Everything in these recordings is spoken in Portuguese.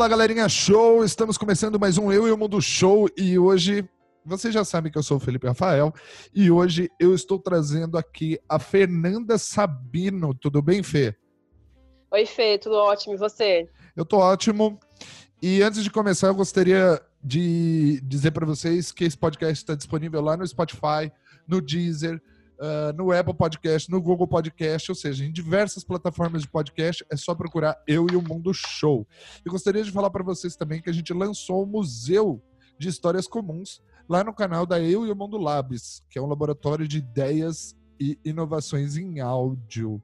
Olá, galerinha show! Estamos começando mais um Eu e o Mundo Show e hoje você já sabe que eu sou o Felipe Rafael e hoje eu estou trazendo aqui a Fernanda Sabino. Tudo bem, Fê? Oi, Fê, tudo ótimo. E você? Eu tô ótimo. E antes de começar, eu gostaria de dizer para vocês que esse podcast está disponível lá no Spotify, no Deezer, uh, no Apple Podcast, no Google Podcast, ou seja, em diversas plataformas de podcast. É só procurar Eu e o Mundo Show. E gostaria de falar para vocês também que a gente lançou o Museu de Histórias Comuns lá no canal da Eu e o Mundo Labs, que é um laboratório de ideias e inovações em áudio.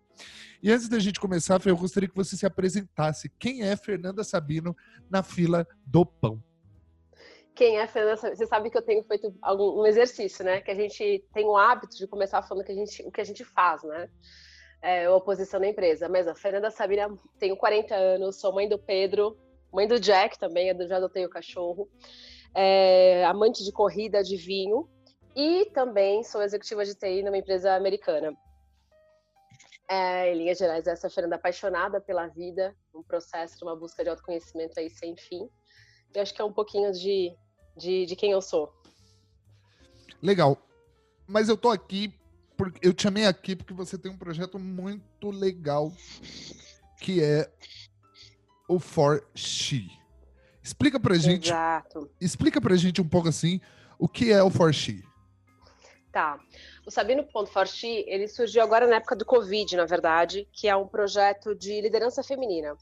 E antes da gente começar, eu gostaria que você se apresentasse. Quem é Fernanda Sabino na fila do pão? Quem é Fernanda Sabino? Você sabe que eu tenho feito algum, um exercício, né? Que a gente tem o hábito de começar falando que a gente, o que a gente faz, né? É, oposição na empresa. Mas a Fernanda Sabino, tenho 40 anos, sou mãe do Pedro, mãe do Jack também, já adotei o cachorro é, amante de corrida, de vinho, e também sou executiva de TI numa empresa americana. É, em linhas gerais, essa Fernanda apaixonada pela vida, um processo uma busca de autoconhecimento aí sem fim. Eu acho que é um pouquinho de, de, de quem eu sou. Legal. Mas eu tô aqui, porque eu te chamei aqui porque você tem um projeto muito legal que é o For She. Explica pra gente. Exato. Explica pra gente um pouco assim o que é o Forxi. Tá. O Sabino.forxi, ele surgiu agora na época do Covid, na verdade, que é um projeto de liderança feminina,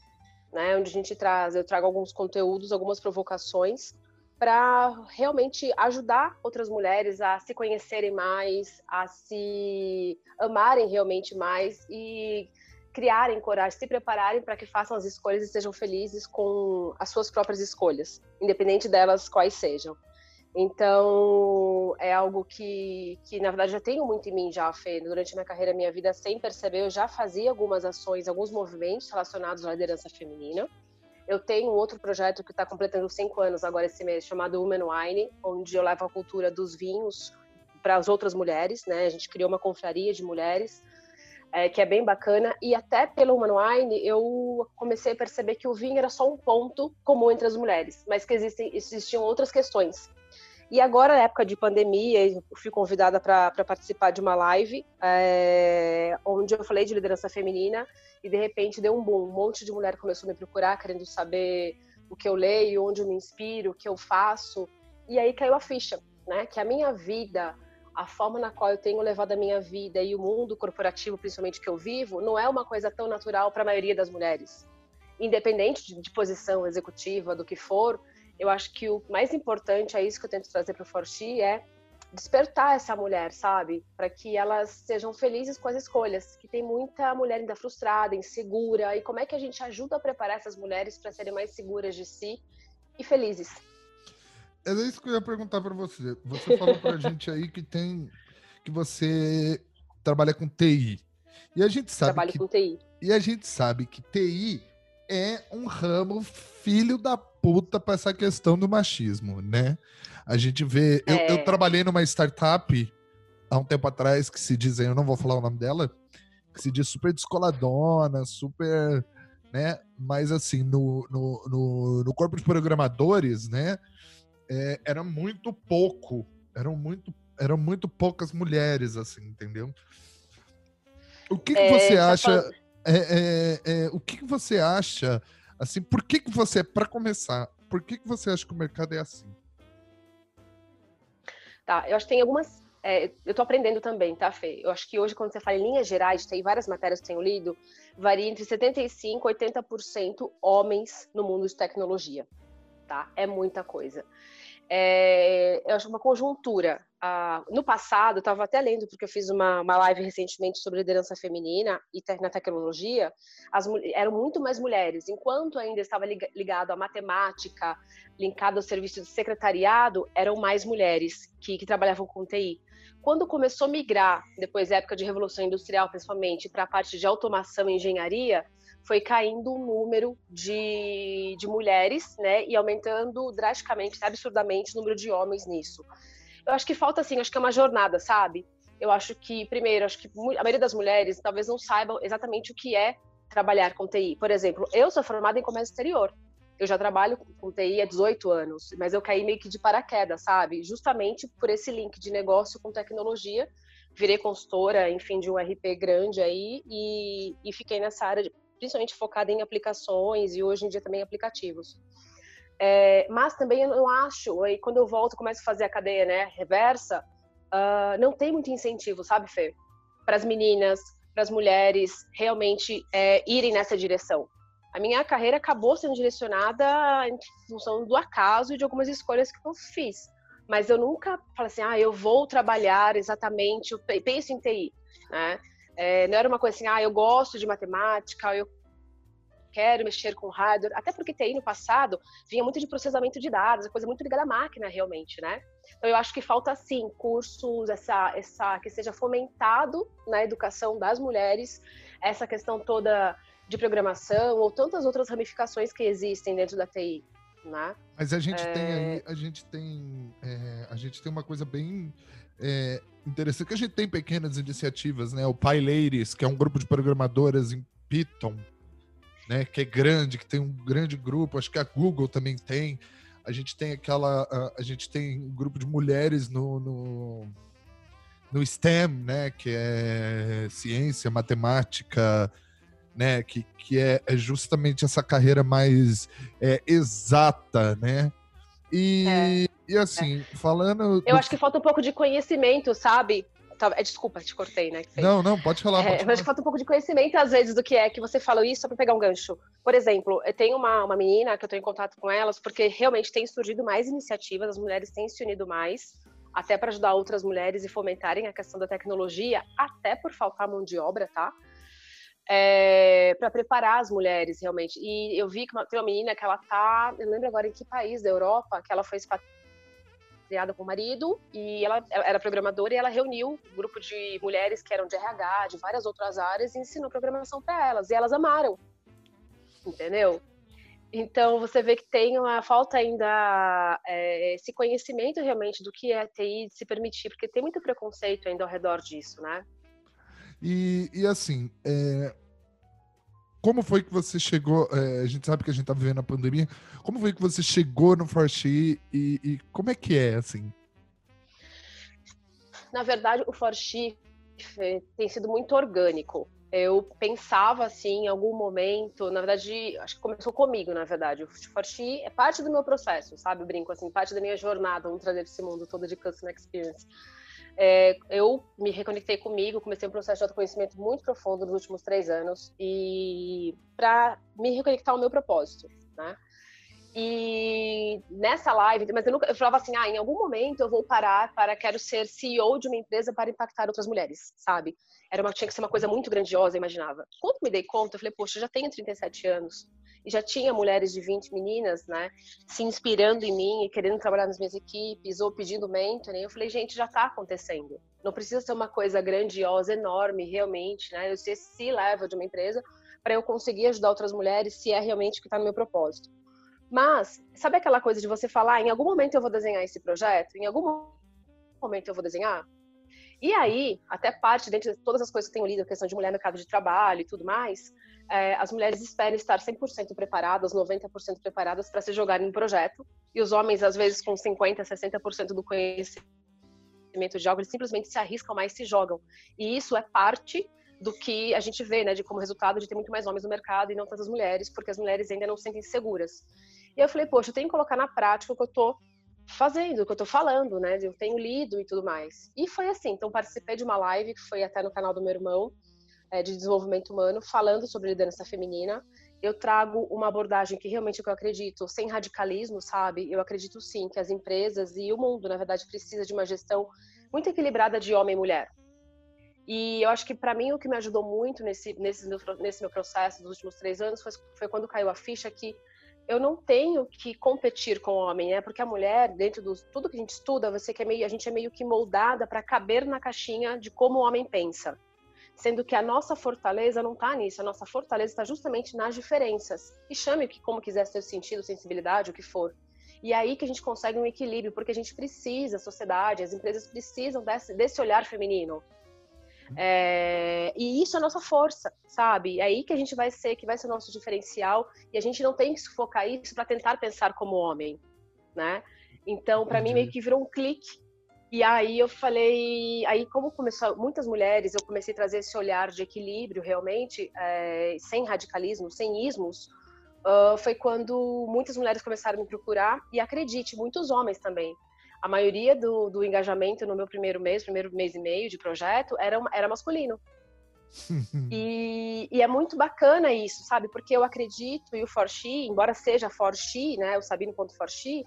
né? Onde a gente traz, eu trago alguns conteúdos, algumas provocações para realmente ajudar outras mulheres a se conhecerem mais, a se amarem realmente mais e criarem coragem, se prepararem para que façam as escolhas e sejam felizes com as suas próprias escolhas, independente delas quais sejam. Então, é algo que, que na verdade, já tenho muito em mim já, Fê. Durante minha carreira, minha vida, sem perceber, eu já fazia algumas ações, alguns movimentos relacionados à liderança feminina. Eu tenho outro projeto que está completando cinco anos agora esse mês, chamado Women Wine, onde eu levo a cultura dos vinhos para as outras mulheres, né? A gente criou uma confraria de mulheres é, que é bem bacana. E até pelo Human Wine, eu comecei a perceber que o vinho era só um ponto comum entre as mulheres, mas que existem, existiam outras questões. E agora, na época de pandemia, eu fui convidada para participar de uma live, é, onde eu falei de liderança feminina, e de repente deu um boom. Um monte de mulher começou a me procurar, querendo saber o que eu leio, onde eu me inspiro, o que eu faço. E aí caiu a ficha, né? Que a minha vida a forma na qual eu tenho levado a minha vida e o mundo corporativo, principalmente que eu vivo, não é uma coisa tão natural para a maioria das mulheres. Independente de, de, posição executiva, do que for, eu acho que o mais importante, é isso que eu tento trazer para o Forti, é despertar essa mulher, sabe? Para que elas sejam felizes com as escolhas. Que tem muita mulher ainda frustrada, insegura. E como é que a gente ajuda a preparar essas mulheres para serem mais seguras de si e felizes? É isso que eu ia perguntar para você. Você falou para a gente aí que tem que você trabalha com TI. E a gente sabe Trabalho que, com TI. E a gente sabe que TI é um ramo filho da puta para essa questão do machismo, né? A gente vê. É. Eu, eu, trabalhei numa startup há um tempo atrás que se dizem, eu não vou falar o nome dela, que se diz super descoladona, super. Né? Mas assim, no, no, no, no corpo de programadores, né? é, era muito pouco, eram muito, eram muito poucas mulheres, assim, entendeu? O que, que é, você acha? É, é, é, o que, que você acha? Assim, por que, que você, para começar, por que, que você acha que o mercado é assim? Tá, eu acho que tem algumas. É, eu estou aprendendo também, tá, Fê? Eu acho que hoje, quando você fala em linhas gerais, tem várias matérias que tenho lido, varia entre 75% e 80% homens no mundo de tecnologia, tá? É muita coisa é, eu acho uma conjuntura. No passado, estava até lendo, porque eu fiz uma, uma live recentemente sobre liderança feminina e na tecnologia, as, eram muito mais mulheres. Enquanto ainda estava ligado à matemática, linkado ao serviço de secretariado, eram mais mulheres que, que trabalhavam com TI. Quando começou a migrar, depois da época de Revolução Industrial, principalmente, para a parte de automação e engenharia, foi caindo o número de, de mulheres, né, e aumentando drasticamente, absurdamente, o número de homens nisso. Eu acho que falta, assim, acho que é uma jornada, sabe? Eu acho que, primeiro, acho que a maioria das mulheres talvez não saibam exatamente o que é trabalhar com TI. Por exemplo, eu sou formada em comércio exterior. Eu já trabalho com TI há 18 anos, mas eu caí meio que de paraquedas, sabe? Justamente por esse link de negócio com tecnologia. Virei consultora, enfim, de um RP grande aí e, e fiquei nessa área, de, principalmente focada em aplicações e hoje em dia também aplicativos. É, mas também eu não acho, aí quando eu volto, começo a fazer a cadeia né, reversa, uh, não tem muito incentivo, sabe, Fê? Para as meninas, para as mulheres realmente é, irem nessa direção. A minha carreira acabou sendo direcionada em função do acaso e de algumas escolhas que eu fiz. Mas eu nunca falei assim, ah, eu vou trabalhar exatamente, eu penso em TI, né? É, não era uma coisa assim, ah, eu gosto de matemática, eu quero mexer com hardware, até porque TI no passado vinha muito de processamento de dados, coisa muito ligada à máquina realmente, né? Então eu acho que falta sim cursos, essa, essa que seja fomentado na educação das mulheres, essa questão toda de programação ou tantas outras ramificações que existem dentro da TI. Né? Mas a gente é... tem aí, a gente tem, é, a gente tem uma coisa bem é, interessante, que a gente tem pequenas iniciativas, né? O PyLadies, que é um grupo de programadoras em Python, né? Que é grande, que tem um grande grupo. Acho que a Google também tem. A gente tem aquela, a, a gente tem um grupo de mulheres no, no, no STEM, né? Que é ciência, matemática, né? Que, que é, é justamente essa carreira mais é, exata, né? E, é. e assim, falando. Eu do... acho que falta um pouco de conhecimento, sabe? É, desculpa, te cortei, né? Não, não, pode falar. É, pode mas falta um pouco de conhecimento, às vezes, do que é que você falou isso, só para pegar um gancho. Por exemplo, eu tenho uma, uma menina que eu estou em contato com elas, porque realmente tem surgido mais iniciativas, as mulheres têm se unido mais, até para ajudar outras mulheres e fomentarem a questão da tecnologia, até por faltar mão de obra, tá? É, para preparar as mulheres realmente. E eu vi que uma, tem uma menina que ela tá, eu lembro agora em que país da Europa, que ela foi expatriada com o marido e ela, ela era programadora e ela reuniu um grupo de mulheres que eram de RH, de várias outras áreas e ensinou programação para elas e elas amaram. Entendeu? Então você vê que tem uma falta ainda é, esse conhecimento realmente do que é TI se permitir, porque tem muito preconceito ainda ao redor disso, né? E, e assim, é, como foi que você chegou? É, a gente sabe que a gente está vivendo a pandemia. Como foi que você chegou no Forchi e, e como é que é assim? Na verdade, o Forchi tem sido muito orgânico. Eu pensava assim, em algum momento, na verdade, acho que começou comigo, na verdade. O Forchi é parte do meu processo, sabe? Eu brinco assim, parte da minha jornada, vamos trazer esse mundo todo de Customer Experience é, eu me reconectei comigo, comecei um processo de autoconhecimento muito profundo nos últimos três anos e para me reconectar ao meu propósito, né? E nessa live, mas eu, nunca, eu falava assim, ah, em algum momento eu vou parar para quero ser CEO de uma empresa para impactar outras mulheres, sabe? Era uma tinha que ser uma coisa muito grandiosa, imaginava. Quando me dei conta, eu falei, poxa, eu já tenho 37 anos e já tinha mulheres de 20 meninas, né, se inspirando em mim e querendo trabalhar nas minhas equipes ou pedindo mentoring. Eu falei, gente, já está acontecendo. Não precisa ser uma coisa grandiosa, enorme, realmente, né? Eu ser se leva de uma empresa para eu conseguir ajudar outras mulheres se é realmente o que está no meu propósito. Mas, sabe aquela coisa de você falar, em algum momento eu vou desenhar esse projeto? Em algum momento eu vou desenhar? E aí, até parte, dentro de todas as coisas que tenho lido, a questão de mulher no mercado de trabalho e tudo mais, é, as mulheres esperam estar 100% preparadas, 90% preparadas para se jogarem no projeto, e os homens, às vezes, com 50%, 60% do conhecimento de algo, eles simplesmente se arriscam mais se jogam. E isso é parte do que a gente vê, né, de como resultado de ter muito mais homens no mercado e não tantas mulheres, porque as mulheres ainda não se sentem seguras. E eu falei, poxa, eu tenho que colocar na prática o que eu tô fazendo, o que eu tô falando, né, eu tenho lido e tudo mais. E foi assim, então participei de uma live que foi até no canal do meu irmão, é, de desenvolvimento humano, falando sobre liderança feminina. Eu trago uma abordagem que realmente eu acredito, sem radicalismo, sabe? Eu acredito sim que as empresas e o mundo, na verdade, precisa de uma gestão muito equilibrada de homem e mulher. E eu acho que para mim o que me ajudou muito nesse, nesse, meu, nesse meu processo dos últimos três anos foi, foi quando caiu a ficha que eu não tenho que competir com o homem, né? Porque a mulher, dentro de tudo que a gente estuda, você que é meio, a gente é meio que moldada para caber na caixinha de como o homem pensa sendo que a nossa fortaleza não está nisso, a nossa fortaleza está justamente nas diferenças. E chame que como quiser seu sentido, sensibilidade, o que for. E é aí que a gente consegue um equilíbrio, porque a gente precisa, a sociedade, as empresas precisam desse, desse olhar feminino. É, e isso é a nossa força, sabe? É aí que a gente vai ser, que vai ser o nosso diferencial, e a gente não tem que sufocar isso para tentar pensar como homem, né? Então, para mim, meio que virou um clique. E aí eu falei, aí como começou muitas mulheres, eu comecei a trazer esse olhar de equilíbrio realmente, é, sem radicalismo, sem ismos, uh, foi quando muitas mulheres começaram a me procurar e acredite, muitos homens também. A maioria do, do engajamento no meu primeiro mês, primeiro mês e meio de projeto, era, era masculino. e, e, é muito bacana isso, sabe? Porque eu acredito, e o Forxi, embora seja Forxi, né, o Sabino.forxi,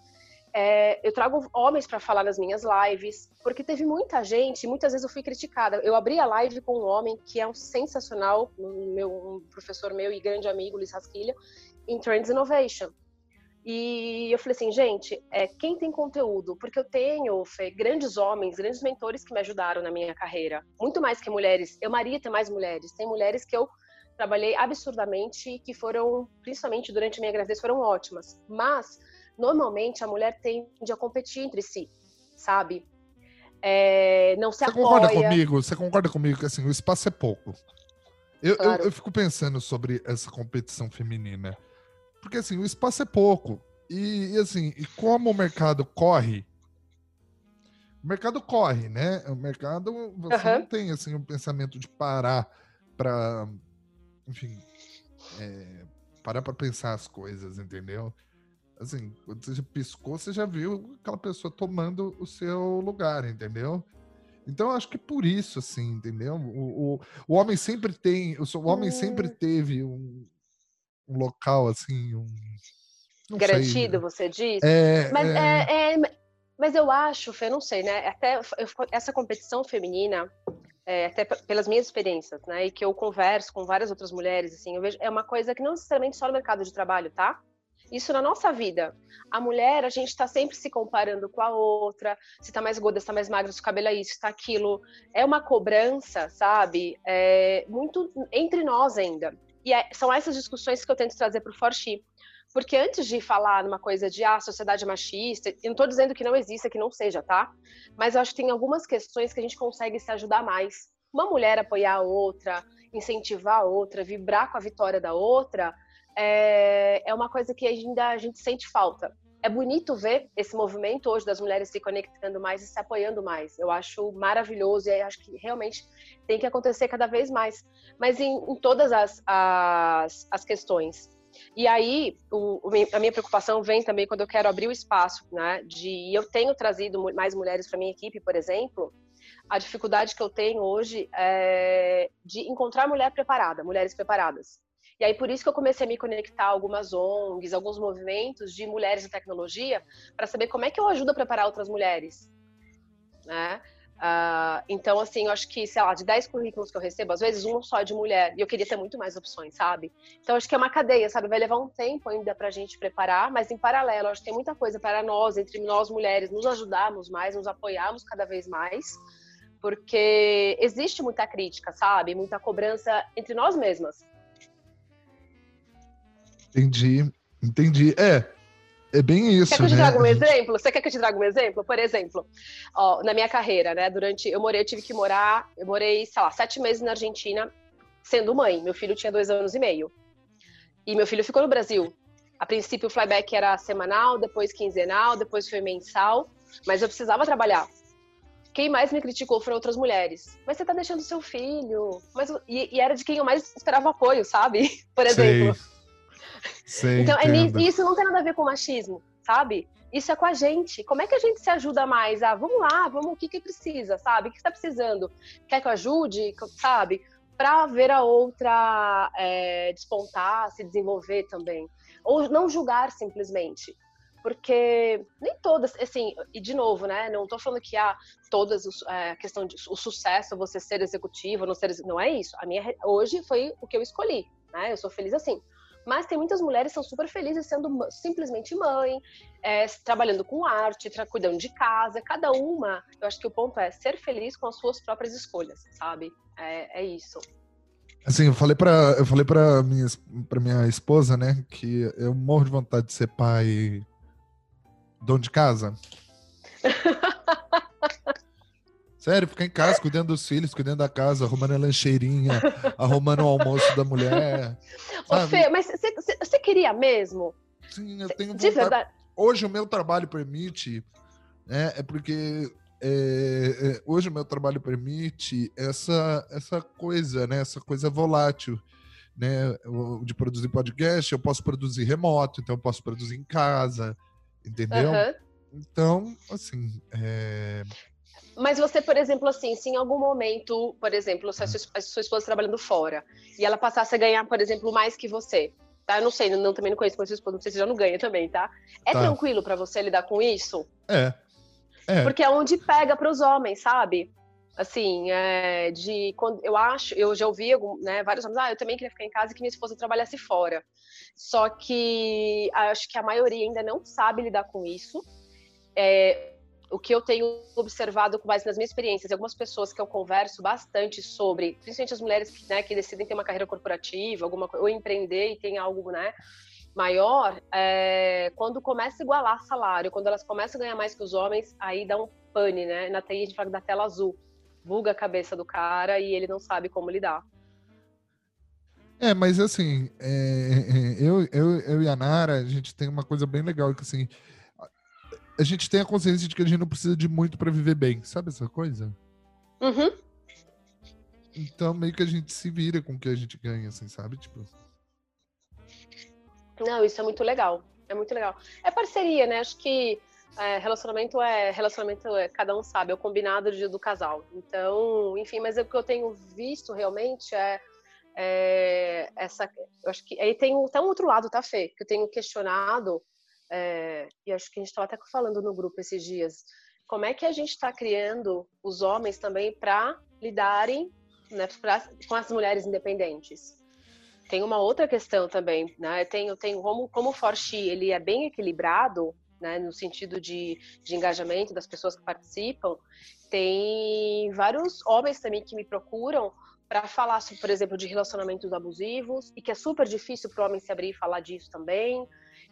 é, eu trago homens para falar nas minhas lives, porque teve muita gente, muitas vezes eu fui criticada. Eu abri a live com um homem que é um sensacional, um, meu, um professor meu e grande amigo, Luiz Rasquilha, em Trends Innovation. E eu falei assim, gente, é, quem tem conteúdo? Porque eu tenho, Fê, grandes homens, grandes mentores que me ajudaram na minha carreira. Muito mais que mulheres. Eu, Maria, tem mais mulheres. Tem mulheres que eu trabalhei absurdamente e que foram, principalmente durante a minha gravidez, foram ótimas. Mas, normalmente, a mulher tende a competir entre si, sabe? É, não se Você apoia. concorda comigo? Você concorda comigo que assim, o espaço é pouco? Eu, claro. eu, eu fico pensando sobre essa competição feminina. Porque assim, o espaço é pouco. E, e assim, e como o mercado corre, o mercado corre, né? O mercado, você uhum. não tem assim um pensamento de parar para, enfim, é, parar para pensar as coisas, entendeu? Assim, quando você já piscou, você já viu aquela pessoa tomando o seu lugar, entendeu? Então, acho que por isso, assim, entendeu? O, o, o homem sempre tem, o homem sempre hum. teve um, um local assim, um. Garantido, sei. você diz? É, mas, é... É, é... mas eu acho, Fê, não sei, né? Até eu, essa competição feminina, é, até pelas minhas experiências, né? E que eu converso com várias outras mulheres, assim, eu vejo, é uma coisa que não necessariamente só no mercado de trabalho, tá? Isso na nossa vida. A mulher, a gente está sempre se comparando com a outra, se está mais gorda, se está mais magra, se o cabelo é isso, se tá aquilo. É uma cobrança, sabe? É muito entre nós ainda. E é, são essas discussões que eu tento trazer para o Forchi. Porque antes de falar numa coisa de ah, sociedade machista, eu não estou dizendo que não exista, que não seja, tá? Mas eu acho que tem algumas questões que a gente consegue se ajudar mais. Uma mulher apoiar a outra, incentivar a outra, vibrar com a vitória da outra, é, é uma coisa que ainda a gente sente falta. É bonito ver esse movimento hoje das mulheres se conectando mais e se apoiando mais. Eu acho maravilhoso e acho que realmente tem que acontecer cada vez mais. Mas em, em todas as, as, as, questões. E aí, o, a minha preocupação vem também quando eu quero abrir o espaço, né? De eu tenho trazido mais mulheres para minha equipe, por exemplo. A dificuldade que eu tenho hoje é de encontrar mulher preparada, mulheres preparadas. E aí, por isso que eu comecei a me conectar a algumas ONGs, alguns movimentos de mulheres em tecnologia, para saber como é que eu ajudo a preparar outras mulheres. Né? Uh, então, assim, eu acho que, sei lá, de 10 currículos que eu recebo, às vezes um só é de mulher, e eu queria ter muito mais opções, sabe? Então, acho que é uma cadeia, sabe? Vai levar um tempo ainda pra gente preparar, mas em paralelo, acho que tem muita coisa para nós, entre nós mulheres, nos ajudarmos mais, nos apoiarmos cada vez mais, porque existe muita crítica, sabe? Muita cobrança entre nós mesmas. Entendi, entendi. É, é bem isso. Quer que eu te né? traga um exemplo? Você quer que eu te traga um exemplo? Por exemplo, ó, na minha carreira, né? Durante. Eu morei, eu tive que morar, eu morei, sei lá, sete meses na Argentina sendo mãe. Meu filho tinha dois anos e meio. E meu filho ficou no Brasil. A princípio o flyback era semanal, depois quinzenal, depois foi mensal, mas eu precisava trabalhar. Quem mais me criticou foram outras mulheres. Mas você tá deixando seu filho. Mas, e, e era de quem eu mais esperava apoio, sabe? Por exemplo. Sei. Sei, então, é, isso não tem nada a ver com machismo, sabe? Isso é com a gente. Como é que a gente se ajuda mais? Ah, vamos lá, vamos, o que que precisa, sabe? O que está precisando? Quer que eu ajude, sabe? Para ver a outra é, despontar, se desenvolver também. Ou não julgar simplesmente. Porque nem todas, assim, e de novo, né? Não estou falando que há ah, todas a é, questão de o sucesso, você ser executivo, não ser. Não é isso. A minha hoje foi o que eu escolhi, né? Eu sou feliz assim. Mas tem muitas mulheres que são super felizes sendo simplesmente mãe, é, trabalhando com arte, cuidando de casa. Cada uma, eu acho que o ponto é ser feliz com as suas próprias escolhas, sabe? É, é isso. Assim, eu falei para eu falei para minha para minha esposa, né, que eu morro de vontade de ser pai dono de casa. Sério, ficar em casa, cuidando dos filhos, cuidando da casa, arrumando a lancheirinha, arrumando o almoço da mulher. Ô, Fê, mas você queria mesmo? Sim, eu tenho vontade. De verdade. Hoje o meu trabalho permite, né? É porque é, é, hoje o meu trabalho permite essa, essa coisa, né? Essa coisa volátil, né? De produzir podcast, eu posso produzir remoto, então eu posso produzir em casa, entendeu? Uhum. Então, assim, é... Mas você, por exemplo, assim, se em algum momento, por exemplo, se a sua, a sua esposa trabalhando fora e ela passasse a ganhar, por exemplo, mais que você, tá? Eu não sei, não, também não conheço sua esposa, não sei se já não ganha também, tá? É tá. tranquilo para você lidar com isso? É. é. Porque é onde pega para os homens, sabe? Assim, é, de quando eu acho, eu já ouvi né, vários homens, ah, eu também queria ficar em casa e que minha esposa trabalhasse fora. Só que acho que a maioria ainda não sabe lidar com isso. É, o que eu tenho observado com base nas minhas experiências, algumas pessoas que eu converso bastante sobre, principalmente as mulheres que, né, que decidem ter uma carreira corporativa, alguma ou empreender e tem algo, né, maior, é, quando começa a igualar salário, quando elas começam a ganhar mais que os homens, aí dá um pane, né? Na TI a gente fala da tela azul, buga a cabeça do cara e ele não sabe como lidar. É, mas assim, é, é eu, eu, eu e a Nara, a gente tem uma coisa bem legal, que assim, a gente tem a consciência de que a gente não precisa de muito para viver bem, sabe essa coisa? Uhum. Então meio que a gente se vira com o que a gente ganha, assim, sabe? Tipo. Não, isso é muito legal. É muito legal. É parceria, né? Acho que é, relacionamento é relacionamento é cada um sabe, é o combinado de, do casal. Então, enfim, mas o que eu tenho visto realmente é, é essa. Eu acho que aí tem até um outro lado, tá, Fê? Que eu tenho questionado é, e acho que a gente estava até falando no grupo esses dias, como é que a gente está criando os homens também para lidarem né, pra, com as mulheres independentes? Tem uma outra questão também, né? Tem, tem como, como o Forchi ele é bem equilibrado, né, no sentido de, de engajamento das pessoas que participam, tem vários homens também que me procuram para falar, por exemplo, de relacionamentos abusivos e que é super difícil para o homem se abrir e falar disso também.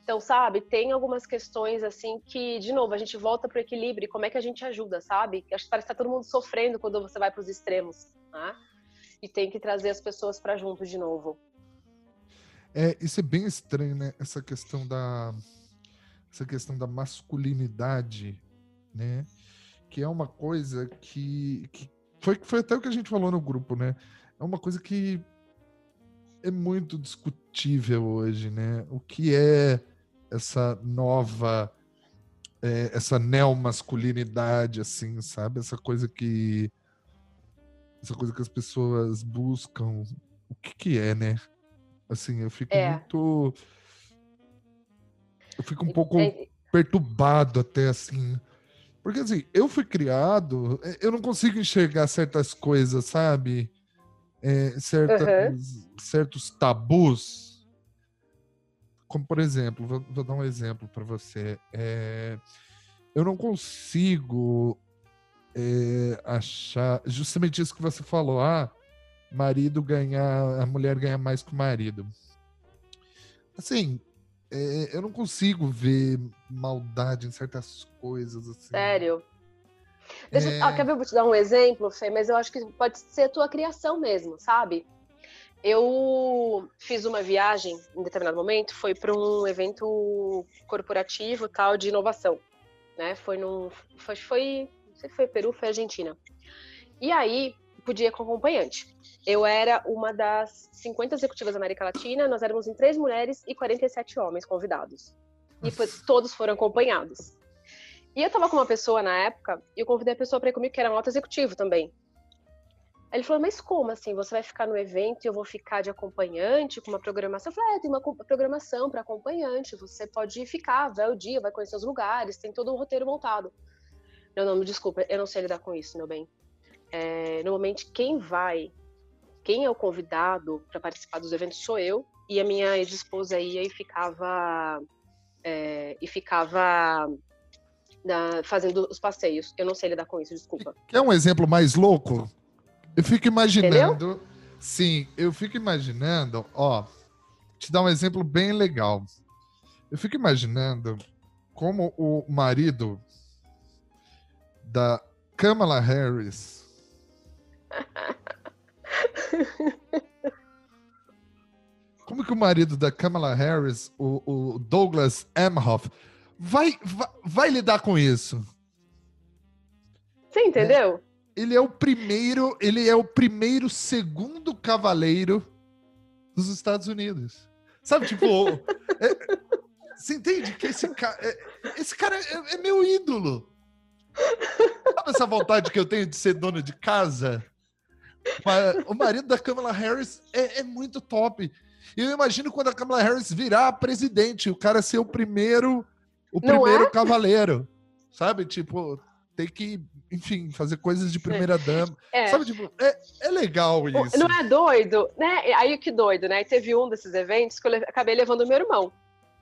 Então, sabe, tem algumas questões assim que, de novo, a gente volta para o equilíbrio. Como é que a gente ajuda, sabe? Acho que parece que tá todo mundo sofrendo quando você vai para os extremos, né? E tem que trazer as pessoas para junto de novo. É, isso é bem estranho, né? Essa questão da essa questão da masculinidade, né? Que é uma coisa que, que foi, foi até o que a gente falou no grupo, né? É uma coisa que é muito discutível hoje, né? O que é essa nova, é, essa neomasculinidade, assim, sabe? Essa coisa que. Essa coisa que as pessoas buscam. O que, que é, né? Assim, eu fico é. muito. Eu fico um pouco é... perturbado até assim. Porque assim, eu fui criado, é, eu não consigo enxergar certas coisas, sabe? É, certas, uhum. Certos tabus como por exemplo, vou, vou dar um exemplo para você. É, eu não consigo é, achar justamente isso que você falou. Ah, marido ganhar, a mulher ganha mais que o marido. Assim, é, eu não consigo ver maldade em certas coisas. Assim. Sério? Deixa, é... ah, quer ver? Eu vou te dar um exemplo, Fê, mas eu acho que pode ser a tua criação mesmo, sabe? Eu fiz uma viagem em determinado momento, foi para um evento corporativo tal de inovação, né? Foi num, foi, foi, não sei se foi Peru, foi Argentina. E aí podia com acompanhante. Eu era uma das 50 executivas da América Latina, nós éramos em três mulheres e 47 homens convidados. E todos foram acompanhados. E eu estava com uma pessoa na época, e eu convidei a pessoa para ir comigo, que era um alto executivo também. Ele falou, mas como assim? Você vai ficar no evento e eu vou ficar de acompanhante com uma programação? Eu falei, é, tem uma programação para acompanhante, você pode ficar, vai o dia, vai conhecer os lugares, tem todo um roteiro montado. Não, não, me desculpa, eu não sei lidar com isso, meu bem. É, normalmente, quem vai, quem é o convidado para participar dos eventos sou eu, e a minha ex-esposa ia e ficava. É, e ficava na, fazendo os passeios. Eu não sei lidar com isso, desculpa. Quer um exemplo mais louco? Eu fico imaginando. Entendeu? Sim, eu fico imaginando, ó, te dar um exemplo bem legal. Eu fico imaginando como o marido da Kamala Harris. Como que o marido da Kamala Harris, o, o Douglas Emhoff, vai, vai, vai, lidar com isso? Você entendeu? Ele é o primeiro, ele é o primeiro segundo cavaleiro dos Estados Unidos. Sabe, tipo, é, você entende que esse cara, é, esse cara é, é meu ídolo. Sabe essa vontade que eu tenho de ser dona de casa? O marido da Kamala Harris é, é muito top. E eu imagino quando a Kamala Harris virar presidente, o cara ser o primeiro, o Não primeiro é? cavaleiro. Sabe? Tipo, tem que, enfim, fazer coisas de primeira dama. É. Sabe, tipo, é, é legal isso. Não é doido, né? Aí que doido, né? Teve um desses eventos que eu acabei levando meu irmão.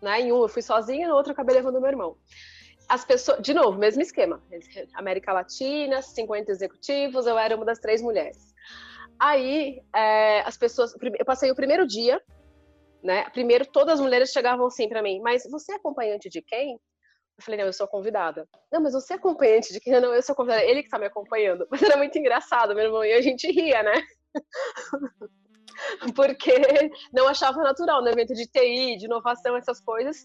Né? Em um eu fui sozinha, no outro eu acabei levando meu irmão. As pessoas, de novo, mesmo esquema. América Latina, 50 executivos, eu era uma das três mulheres. Aí, é, as pessoas. Eu passei o primeiro dia, né? Primeiro, todas as mulheres chegavam assim para mim, mas você é acompanhante de quem? Eu falei, não, eu sou convidada. Não, mas você é acompanhante de quem? Não, eu sou convidada. Ele que tá me acompanhando. Mas era muito engraçado, meu irmão, e a gente ria, né? Porque não achava natural no evento de TI, de inovação, essas coisas,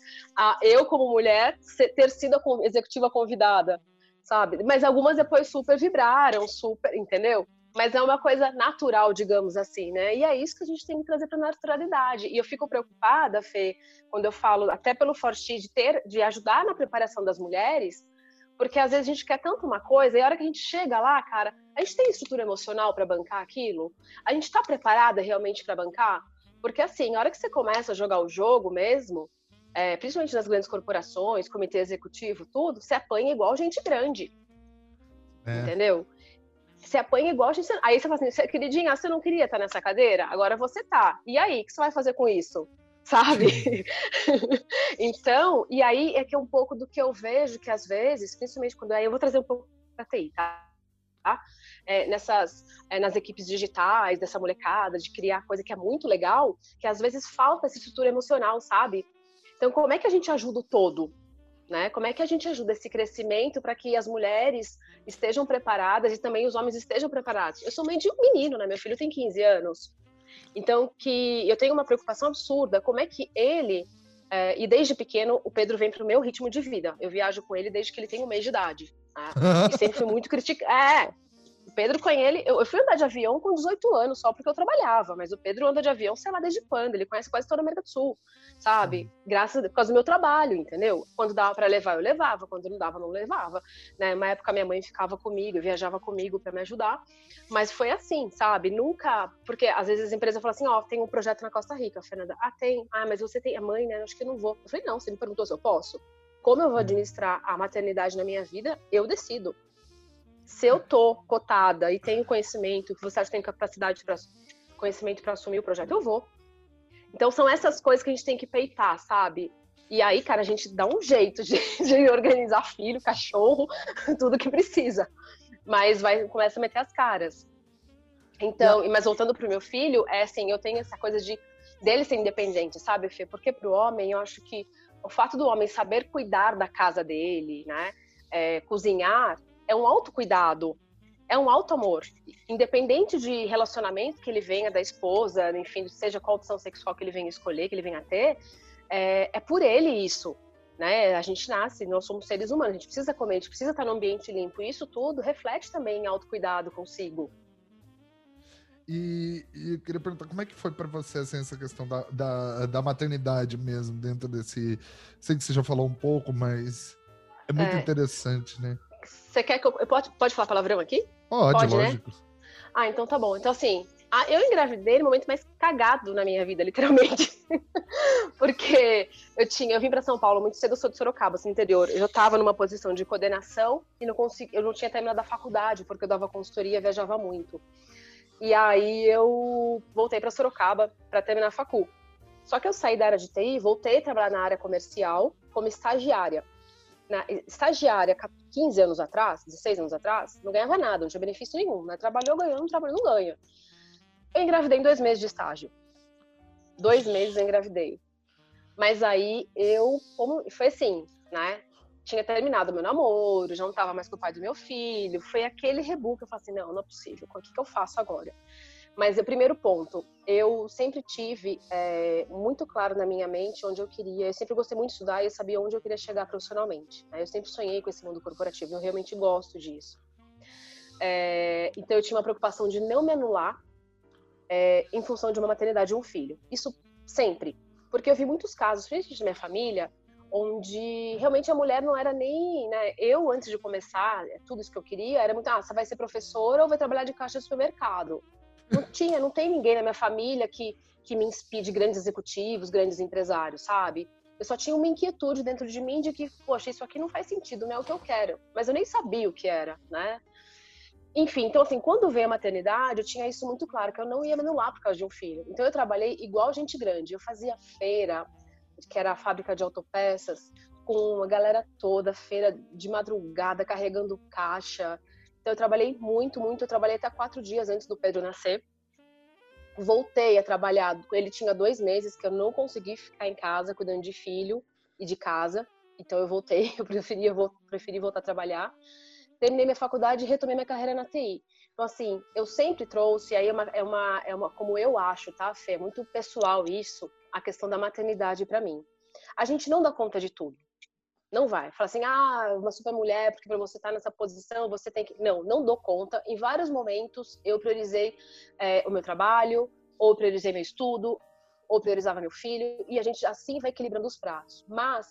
eu, como mulher, ter sido a executiva convidada, sabe? Mas algumas depois super vibraram, super, entendeu? Mas é uma coisa natural, digamos assim, né? E é isso que a gente tem que trazer para a naturalidade. E eu fico preocupada, Fê, quando eu falo, até pelo Forti, de ter, de ajudar na preparação das mulheres, porque às vezes a gente quer tanto uma coisa e a hora que a gente chega lá, cara, a gente tem estrutura emocional para bancar aquilo? A gente está preparada realmente para bancar? Porque assim, a hora que você começa a jogar o jogo mesmo, é, principalmente nas grandes corporações, comitê executivo, tudo, você apanha igual gente grande. É. Entendeu? Você apanha igual a gente. Aí você fala assim, queridinha, você não queria estar nessa cadeira? Agora você tá. E aí, o que você vai fazer com isso? Sabe? então, e aí é que é um pouco do que eu vejo que às vezes, principalmente quando. Aí eu vou trazer um pouco pra TI, tá? tá? É, nessas, é, nas equipes digitais, dessa molecada, de criar coisa que é muito legal, que às vezes falta essa estrutura emocional, sabe? Então, como é que a gente ajuda o todo? Né? Como é que a gente ajuda esse crescimento para que as mulheres estejam preparadas e também os homens estejam preparados? Eu sou mãe de um menino, né? Meu filho tem 15 anos. Então, que eu tenho uma preocupação absurda, como é que ele, é, e desde pequeno, o Pedro vem para o meu ritmo de vida. Eu viajo com ele desde que ele tem um mês de idade. Tá? E sempre fui muito criticada. É, o Pedro conhece ele. Eu, eu, fui andar de avião com 18 anos só porque eu trabalhava, mas o Pedro anda de avião, sei lá, desde quando? Ele conhece quase toda a América do Sul, sabe? Graças por causa do meu trabalho, entendeu? Quando dava para levar, eu levava, quando não dava, não levava. Né? Uma época minha mãe ficava comigo, viajava comigo para me ajudar, mas foi assim, sabe? Nunca, porque às vezes as empresas falam assim, ó, oh, tem um projeto na Costa Rica, Fernanda. Ah, tem. Ah, mas você tem a mãe, né? Acho que eu não vou. Eu falei, não, você me perguntou se eu posso. Como eu vou uhum. administrar a maternidade na minha vida, eu decido se eu tô cotada e tenho conhecimento, que você acha que tem capacidade para conhecimento para assumir o projeto, eu vou. Então são essas coisas que a gente tem que peitar, sabe? E aí, cara, a gente dá um jeito de, de organizar filho, cachorro, tudo que precisa. Mas vai começa a meter as caras. Então, mas voltando pro meu filho, é assim, eu tenho essa coisa de dele ser independente, sabe, Fê? Porque pro homem, eu acho que o fato do homem saber cuidar da casa dele, né? É, cozinhar, é um autocuidado, é um alto amor. Independente de relacionamento que ele venha da esposa, enfim, seja qual opção sexual que ele venha escolher, que ele venha ter, é, é por ele isso. Né? A gente nasce, nós somos seres humanos, a gente precisa comer, a gente precisa estar no ambiente limpo. E isso tudo reflete também em autocuidado consigo. E, e, eu queria perguntar como é que foi para você assim, essa questão da, da, da, maternidade mesmo, dentro desse. Sei que você já falou um pouco, mas é muito é. interessante, né? Você quer que eu. Pode, pode falar palavrão aqui? Pode, pode né? lógico. Né? Ah, então tá bom. Então, assim, eu engravidei no momento mais cagado na minha vida, literalmente. Porque eu tinha, eu vim para São Paulo muito cedo, eu sou de Sorocaba, assim, interior. Eu já estava numa posição de coordenação e não consegui, eu não tinha terminado a faculdade, porque eu dava consultoria, viajava muito. E aí eu voltei para Sorocaba para terminar a facu. Só que eu saí da área de TI, voltei a trabalhar na área comercial como estagiária na estagiária 15 anos atrás, 16 anos atrás, não ganhava nada, não tinha benefício nenhum. Né? Trabalhou, ganhou, não trabalhou, não ganha. Eu engravidei em dois meses de estágio. Dois meses eu engravidei. Mas aí eu, como, foi assim, né? tinha terminado meu namoro, já não estava mais com o pai do meu filho. Foi aquele rebu que eu falei assim: não, não é possível, o que, que eu faço agora? Mas o primeiro ponto, eu sempre tive é, muito claro na minha mente onde eu queria. Eu sempre gostei muito de estudar e eu sabia onde eu queria chegar profissionalmente. Né? Eu sempre sonhei com esse mundo corporativo, eu realmente gosto disso. É, então eu tinha uma preocupação de não me anular é, em função de uma maternidade e um filho. Isso sempre. Porque eu vi muitos casos, principalmente na minha família, onde realmente a mulher não era nem, né, eu antes de começar, é, tudo isso que eu queria, era muito, ah, você vai ser professora ou vai trabalhar de caixa de supermercado. Não tinha, não tem ninguém na minha família que, que me inspire grandes executivos, grandes empresários, sabe? Eu só tinha uma inquietude dentro de mim de que, poxa, isso aqui não faz sentido, não é o que eu quero. Mas eu nem sabia o que era, né? Enfim, então assim, quando veio a maternidade, eu tinha isso muito claro, que eu não ia me anular por causa de um filho. Então eu trabalhei igual gente grande. Eu fazia feira, que era a fábrica de autopeças, com a galera toda, feira de madrugada, carregando caixa. Então eu trabalhei muito, muito. Eu trabalhei até quatro dias antes do Pedro nascer. Voltei a trabalhar. Ele tinha dois meses que eu não consegui ficar em casa cuidando de filho e de casa. Então eu voltei. Eu preferi, eu preferi voltar a trabalhar. Terminei minha faculdade e retomei minha carreira na TI. Então, assim, eu sempre trouxe, aí é uma, é uma, é uma como eu acho, tá, Fê? É muito pessoal isso, a questão da maternidade para mim. A gente não dá conta de tudo. Não vai. Fala assim, ah, uma super mulher, porque para você estar tá nessa posição, você tem que. Não, não dou conta. Em vários momentos, eu priorizei é, o meu trabalho, ou priorizei meu estudo, ou priorizava meu filho, e a gente assim vai equilibrando os pratos. Mas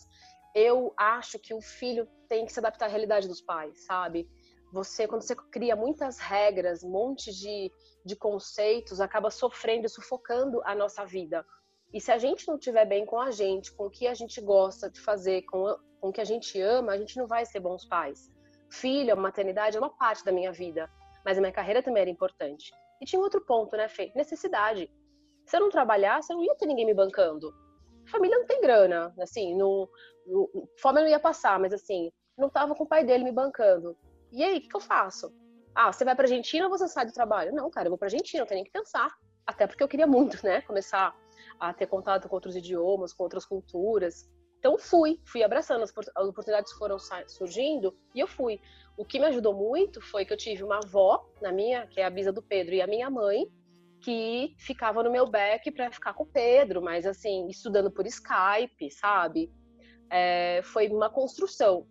eu acho que o filho tem que se adaptar à realidade dos pais, sabe? Você, quando você cria muitas regras, um monte de, de conceitos, acaba sofrendo, sufocando a nossa vida. E se a gente não estiver bem com a gente, com o que a gente gosta de fazer, com, com o que a gente ama, a gente não vai ser bons pais. Filho, maternidade é uma parte da minha vida, mas a minha carreira também era importante. E tinha outro ponto, né, Fê? Necessidade. Se eu não trabalhasse, eu não ia ter ninguém me bancando. Família não tem grana, assim, não, fome não ia passar, mas assim, não tava com o pai dele me bancando. E aí, o que, que eu faço? Ah, você vai pra Argentina ou você sai do trabalho? Não, cara, eu vou pra Argentina, não tenho nem que pensar. Até porque eu queria muito, né, começar a ter contato com outros idiomas, com outras culturas. Então fui, fui abraçando, as oportunidades foram surgindo e eu fui. O que me ajudou muito foi que eu tive uma avó, na minha, que é a bisa do Pedro, e a minha mãe, que ficava no meu back para ficar com o Pedro, mas assim, estudando por Skype, sabe? É, foi uma construção.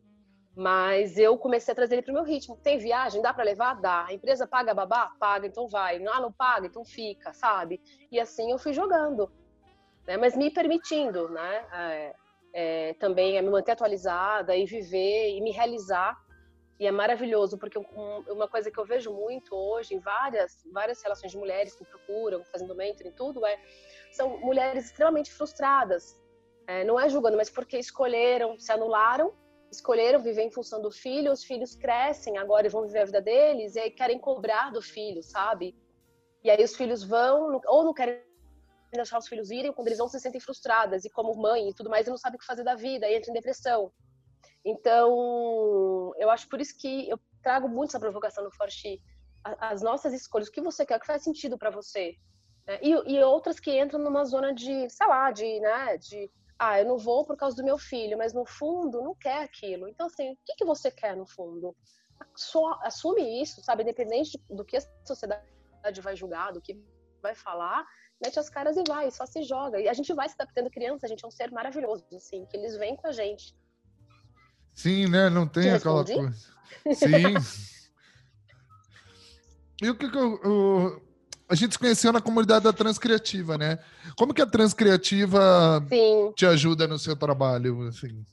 Mas eu comecei a trazer ele para o meu ritmo. Tem viagem? Dá para levar? Dá. A empresa paga babá? Paga, então vai. Ah, não paga? Então fica, sabe? E assim eu fui jogando né? mas me permitindo né? É, é, também me manter atualizada e viver e me realizar. E é maravilhoso, porque um, uma coisa que eu vejo muito hoje em várias, várias relações de mulheres que procuram, fazendo mentoring tudo, é, são mulheres extremamente frustradas. É, não é julgando, mas porque escolheram, se anularam, escolheram viver em função do filho, os filhos crescem agora e vão viver a vida deles e aí querem cobrar do filho, sabe? E aí os filhos vão, ou não querem deixar os filhos irem, quando eles vão se sentem frustradas e como mãe e tudo mais, e não sabem o que fazer da vida, e entram em depressão. Então, eu acho por isso que eu trago muito essa provocação no Forte, as nossas escolhas, o que você quer, o que faz sentido para você. Né? E, e, outras que entram numa zona de, sei lá, de, né, de, ah, eu não vou por causa do meu filho, mas no fundo não quer aquilo. Então, assim, o que, que você quer no fundo? Só assume isso, sabe? Independente do que a sociedade vai julgar, do que vai falar, mete as caras e vai, só se joga. E a gente vai se adaptando criança, a gente é um ser maravilhoso, assim, que eles vêm com a gente. Sim, né? Não tem aquela coisa. Sim. e o que, que eu, eu, a gente se conheceu na comunidade da Transcriativa, né? Como que a Transcriativa Sim. te ajuda no seu trabalho, assim?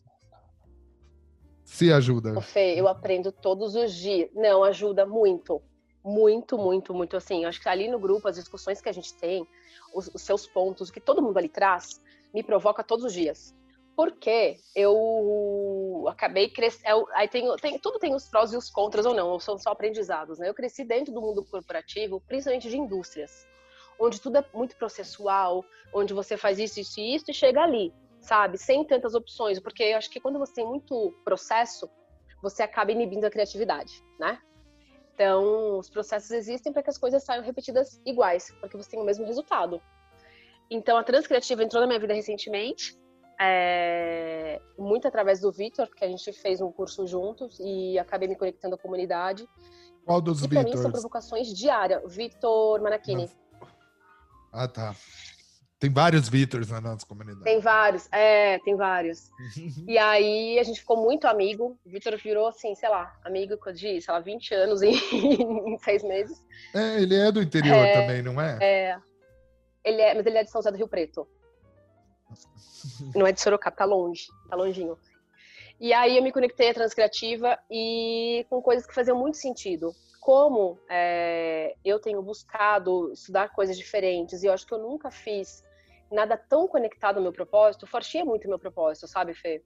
Se ajuda. Fê, eu aprendo todos os dias. Não, ajuda muito. Muito, muito, muito. Assim, acho que ali no grupo, as discussões que a gente tem, os, os seus pontos, o que todo mundo ali traz, me provoca todos os dias. Porque eu acabei crescendo. Aí tem, tem, tudo tem os prós e os contras ou não, são só aprendizados. Né? Eu cresci dentro do mundo corporativo, principalmente de indústrias, onde tudo é muito processual, onde você faz isso, isso e isso e chega ali, sabe? Sem tantas opções. Porque eu acho que quando você tem muito processo, você acaba inibindo a criatividade, né? Então, os processos existem para que as coisas saiam repetidas iguais, para que você tenha o mesmo resultado. Então, a Transcriativa entrou na minha vida recentemente é, muito através do Vitor, porque a gente fez um curso juntos e acabei me conectando à comunidade. Qual dos Vitors? Para mim são provocações diárias. Vitor Manachini. Ah, tá. Tem vários Vitors na nossa comunidade. Tem vários, é, tem vários. e aí a gente ficou muito amigo. O Vitor virou, assim, sei lá, amigo de, sei lá, 20 anos em, em seis meses. É, ele é do interior é, também, não é? É. Ele é, mas ele é de São José do Rio Preto. Não é de Sorocaba, tá longe, tá longinho. E aí eu me conectei à Transcriativa e com coisas que faziam muito sentido. Como é, eu tenho buscado estudar coisas diferentes e eu acho que eu nunca fiz nada tão conectado ao meu propósito, forchia é muito meu propósito, sabe, Fê?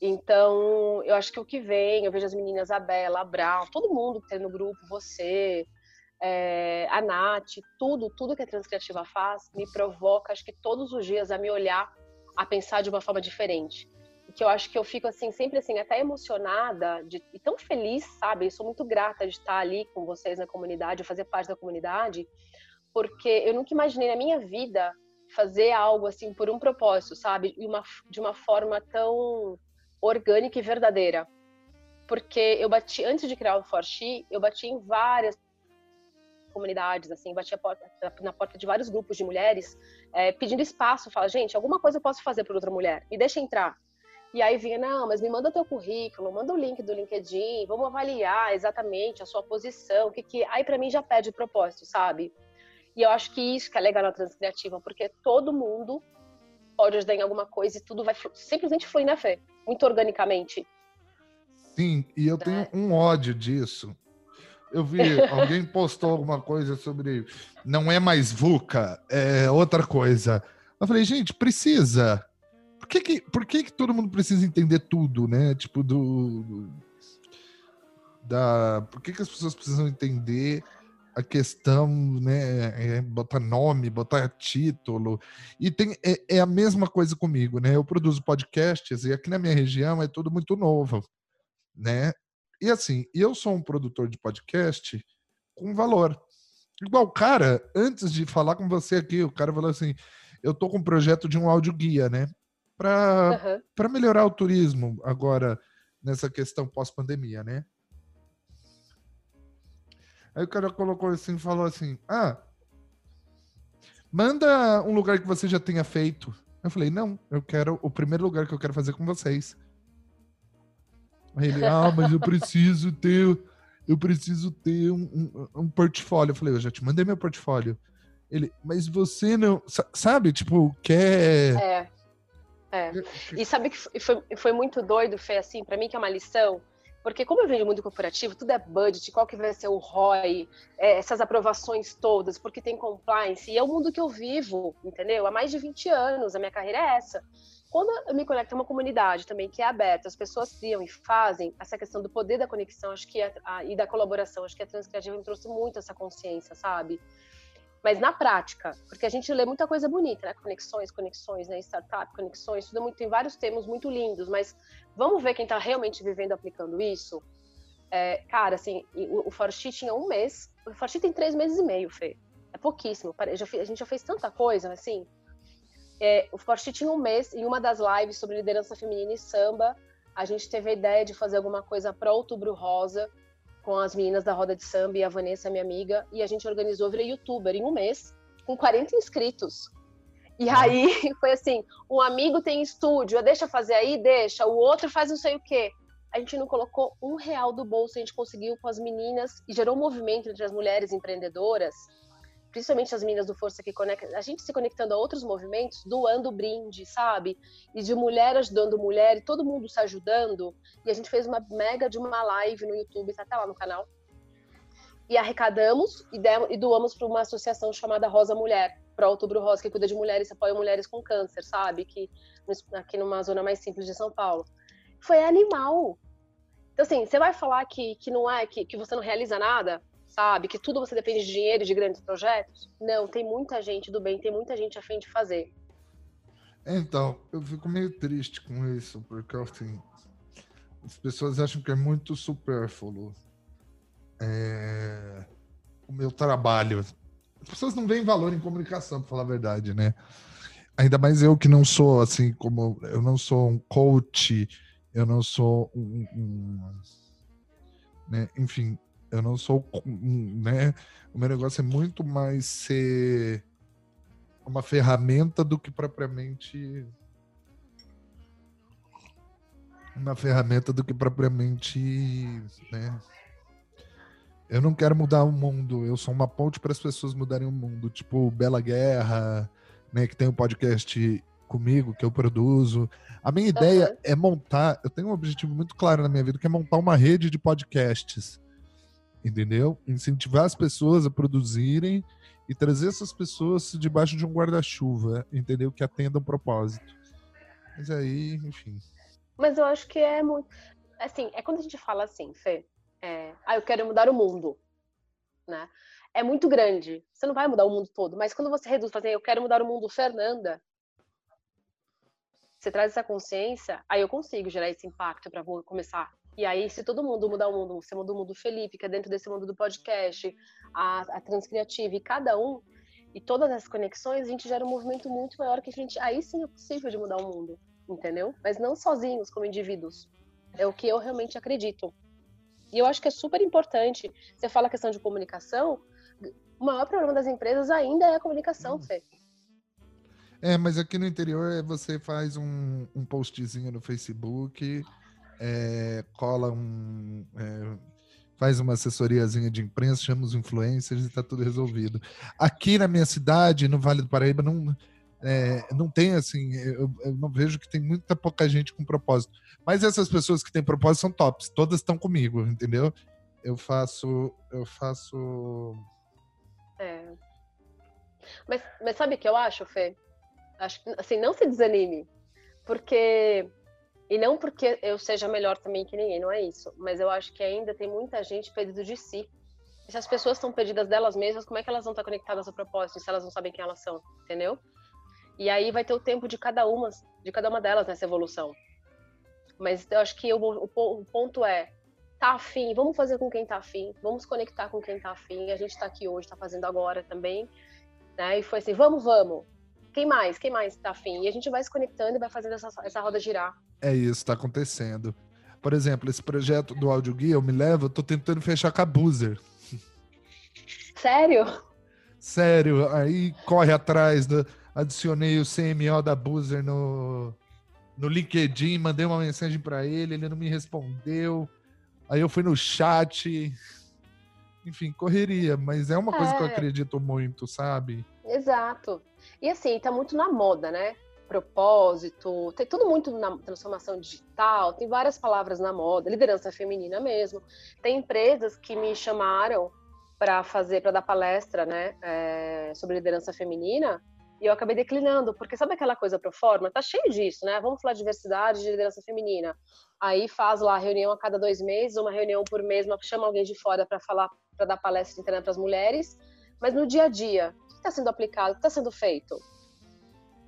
Então, eu acho que o que vem, eu vejo as meninas, a Bela, a Brown, todo mundo que tem no grupo, você, é, a Nath, tudo, tudo que a Transcriativa faz me provoca, acho que todos os dias a me olhar, a pensar de uma forma diferente. Que eu acho que eu fico assim, sempre assim, até emocionada de, e tão feliz, sabe? Eu sou muito grata de estar ali com vocês na comunidade, fazer parte da comunidade, porque eu nunca imaginei na minha vida fazer algo assim por um propósito, sabe? De uma, de uma forma tão orgânica e verdadeira. Porque eu bati, antes de criar o Forchi, eu bati em várias comunidades, assim, bati porta, na porta de vários grupos de mulheres, é, pedindo espaço, fala, gente, alguma coisa eu posso fazer por outra mulher, me deixa entrar. E aí vinha, não, mas me manda teu currículo, manda o link do LinkedIn, vamos avaliar exatamente a sua posição, o que que... Aí para mim já perde propósito, sabe? E eu acho que isso que é legal na Transcriativa, porque todo mundo pode ajudar em alguma coisa e tudo vai simplesmente fluir na fé, muito organicamente. Sim, e eu tenho é. um ódio disso. Eu vi, alguém postou alguma coisa sobre não é mais VUCA, é outra coisa. Eu falei, gente, precisa. Por que, que, por que, que todo mundo precisa entender tudo, né? Tipo, do. do da, por que, que as pessoas precisam entender a questão, né, é botar nome, botar título, e tem, é, é, a mesma coisa comigo, né, eu produzo podcasts e aqui na minha região é tudo muito novo, né, e assim, eu sou um produtor de podcast com valor, igual o cara, antes de falar com você aqui, o cara falou assim, eu tô com um projeto de um áudio guia, né, para uhum. melhorar o turismo agora, nessa questão pós-pandemia, né, Aí o cara colocou assim, falou assim: Ah, manda um lugar que você já tenha feito. Eu falei: Não, eu quero o primeiro lugar que eu quero fazer com vocês. Aí ele: Ah, mas eu preciso ter, eu preciso ter um, um, um portfólio. Eu falei: Eu já te mandei meu portfólio. Ele, mas você não, sabe, tipo, quer. É. É. E sabe que foi, foi muito doido, foi assim, para mim que é uma lição porque como eu vejo muito corporativo, tudo é budget, qual que vai ser o ROI, é, essas aprovações todas, porque tem compliance, e é o mundo que eu vivo, entendeu? Há mais de 20 anos, a minha carreira é essa. Quando eu me conecto a uma comunidade também que é aberta, as pessoas criam e fazem, essa questão do poder da conexão acho que é, a, e da colaboração, acho que a Transcriativa me trouxe muito essa consciência, sabe? Mas na prática, porque a gente lê muita coisa bonita, né? Conexões, conexões, né? Startup, conexões, tudo muito, tem vários termos muito lindos, mas vamos ver quem está realmente vivendo aplicando isso? É, cara, assim, o, o tinha um mês, o Forti tem três meses e meio, Fê. É pouquíssimo. a gente já fez tanta coisa, assim. É, o Forti tinha um mês, em uma das lives sobre liderança feminina e samba, a gente teve a ideia de fazer alguma coisa para Outubro Rosa, com as meninas da roda de samba e a Vanessa, minha amiga, e a gente organizou, virei youtuber em um mês, com 40 inscritos. E aí foi assim: um amigo tem estúdio, deixa fazer aí, deixa, o outro faz não sei o quê. A gente não colocou um real do bolso, a gente conseguiu com as meninas e gerou um movimento entre as mulheres empreendedoras principalmente as meninas do Força que conecta, a gente se conectando a outros movimentos, doando brinde, sabe? E de mulher ajudando mulher, e todo mundo se ajudando. E a gente fez uma mega de uma live no YouTube, tá até lá no canal. E arrecadamos e, demos, e doamos para uma associação chamada Rosa Mulher, para Outubro Rosa, que cuida de mulheres, apoia mulheres com câncer, sabe? Que aqui numa zona mais simples de São Paulo. Foi animal. Então, assim, você vai falar que, que não é, que, que você não realiza nada? Sabe? Que tudo você depende de dinheiro e de grandes projetos? Não, tem muita gente do bem, tem muita gente a fim de fazer. Então, eu fico meio triste com isso, porque assim, as pessoas acham que é muito supérfluo é, o meu trabalho. As pessoas não veem valor em comunicação, para falar a verdade, né? ainda mais eu que não sou assim como eu não sou um coach, eu não sou um, um né? enfim, eu não sou né? O meu negócio é muito mais ser uma ferramenta do que propriamente uma ferramenta do que propriamente, né? Eu não quero mudar o mundo, eu sou uma ponte para as pessoas mudarem o mundo, tipo Bela Guerra, né, que tem um podcast comigo que eu produzo. A minha ideia uhum. é montar, eu tenho um objetivo muito claro na minha vida, que é montar uma rede de podcasts. Entendeu? Incentivar as pessoas a produzirem e trazer essas pessoas debaixo de um guarda-chuva, entendeu? Que atendam um propósito. Mas aí, enfim. Mas eu acho que é muito. Assim, é quando a gente fala assim, Fê, é, ah, eu quero mudar o mundo, né? É muito grande. Você não vai mudar o mundo todo, mas quando você reduz, fazer, eu quero mudar o mundo, Fernanda, você traz essa consciência, aí eu consigo gerar esse impacto para começar. E aí, se todo mundo mudar o mundo, você muda o mundo Felipe, que é dentro desse mundo do podcast, a, a Transcriativa, e cada um, e todas as conexões, a gente gera um movimento muito maior que a gente. Aí sim é possível de mudar o mundo, entendeu? Mas não sozinhos, como indivíduos. É o que eu realmente acredito. E eu acho que é super importante. Você fala a questão de comunicação, o maior problema das empresas ainda é a comunicação, hum. Fê. É, mas aqui no interior você faz um, um postzinho no Facebook, é, cola um. É, faz uma assessoriazinha de imprensa, chama os influencers e está tudo resolvido. Aqui na minha cidade, no Vale do Paraíba, não, é, não tem assim, eu, eu, não vejo que tem muita pouca gente com propósito. Mas essas pessoas que têm propósito são tops, todas estão comigo, entendeu? Eu faço. Eu faço. É. Mas, mas sabe o que eu acho, Fê? Acho assim, não se desanime. Porque. E não porque eu seja melhor também que ninguém, não é isso. Mas eu acho que ainda tem muita gente perdida de si. E se as pessoas estão perdidas delas mesmas, como é que elas vão estar conectadas ao propósito se elas não sabem quem elas são? Entendeu? E aí vai ter o tempo de cada uma, de cada uma delas nessa evolução. Mas eu acho que o, o, o ponto é tá afim, vamos fazer com quem tá afim, vamos conectar com quem tá afim. A gente tá aqui hoje, tá fazendo agora também. Né? E foi assim, vamos, vamos quem mais? Quem mais tá afim? E a gente vai se conectando e vai fazendo essa, essa roda girar. É isso, está acontecendo. Por exemplo, esse projeto do áudio guia, eu me levo, eu tô tentando fechar com a Boozer. Sério? Sério, aí corre atrás, do, adicionei o CMO da Boozer no, no LinkedIn, mandei uma mensagem para ele, ele não me respondeu. Aí eu fui no chat, enfim, correria, mas é uma é. coisa que eu é. acredito muito, sabe? Exato. E assim, tá muito na moda, né? Propósito, tem tudo muito na transformação digital, tem várias palavras na moda, liderança feminina mesmo. Tem empresas que me chamaram para fazer, para dar palestra, né, é, sobre liderança feminina, e eu acabei declinando, porque sabe aquela coisa pro forma? Tá cheio disso, né? Vamos falar de diversidade, de liderança feminina. Aí faz lá reunião a cada dois meses, uma reunião por mês, chama alguém de fora para falar, para dar palestra interna para as mulheres. Mas no dia a dia, está sendo aplicado, o que está sendo feito?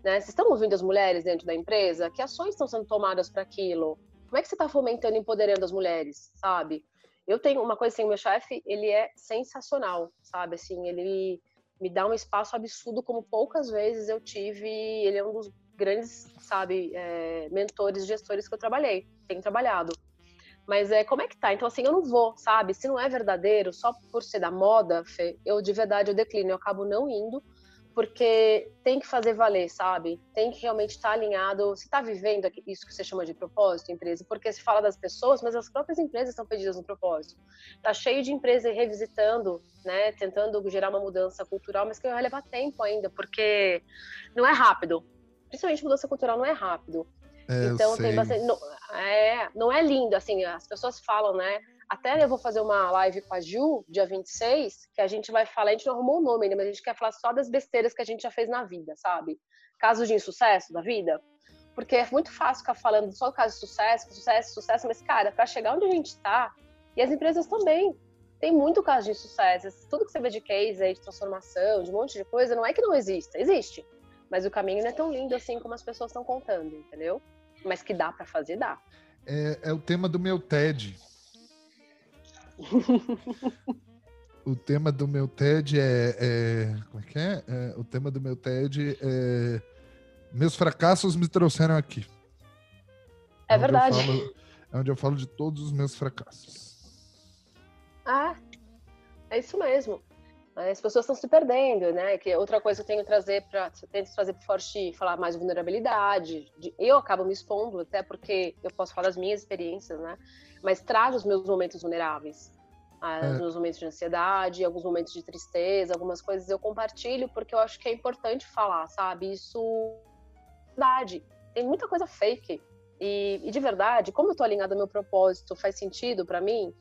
Né? Vocês estão ouvindo as mulheres dentro da empresa? Que ações estão sendo tomadas para aquilo? Como é que você está fomentando e empoderando as mulheres, sabe? Eu tenho uma coisa assim, meu chefe, ele é sensacional, sabe? Assim, ele me dá um espaço absurdo como poucas vezes eu tive. Ele é um dos grandes, sabe, é, mentores, gestores que eu trabalhei, tenho trabalhado. Mas é, como é que tá? Então, assim, eu não vou, sabe? Se não é verdadeiro, só por ser da moda, Fê, eu de verdade eu declino, eu acabo não indo, porque tem que fazer valer, sabe? Tem que realmente estar tá alinhado. Você está vivendo isso que você chama de propósito, empresa? Porque se fala das pessoas, mas as próprias empresas estão perdidas no propósito. Tá cheio de empresas revisitando, né? Tentando gerar uma mudança cultural, mas que vai levar tempo ainda, porque não é rápido. Principalmente mudança cultural não é rápido. É, então tem bastante. Não é, não é lindo, assim, as pessoas falam, né? Até eu vou fazer uma live com a Ju, dia 26, que a gente vai falar, a gente não arrumou o nome ainda, mas a gente quer falar só das besteiras que a gente já fez na vida, sabe? Casos de insucesso da vida. Porque é muito fácil ficar falando só caso de sucesso, sucesso, sucesso, mas, cara, para chegar onde a gente está, e as empresas também, tem muito caso de insucesso. Tudo que você vê de case aí, de transformação, de um monte de coisa, não é que não exista, existe. Mas o caminho não é tão lindo assim como as pessoas estão contando, entendeu? Mas que dá para fazer, dá. É, é o tema do meu TED. o tema do meu TED é, é, Como é que é? é? O tema do meu TED é Meus fracassos me trouxeram aqui. É, é verdade. Falo, é onde eu falo de todos os meus fracassos. Ah, é isso mesmo. As pessoas estão se perdendo, né? Que outra coisa que eu tenho que trazer para tento trazer para Forte falar mais de vulnerabilidade. De, eu acabo me expondo até porque eu posso falar das minhas experiências, né? Mas trago os meus momentos vulneráveis, é. os meus momentos de ansiedade, alguns momentos de tristeza, algumas coisas eu compartilho porque eu acho que é importante falar, sabe? Isso verdade. Tem muita coisa fake. E, e de verdade, como eu tô alinhada ao meu propósito, faz sentido para mim,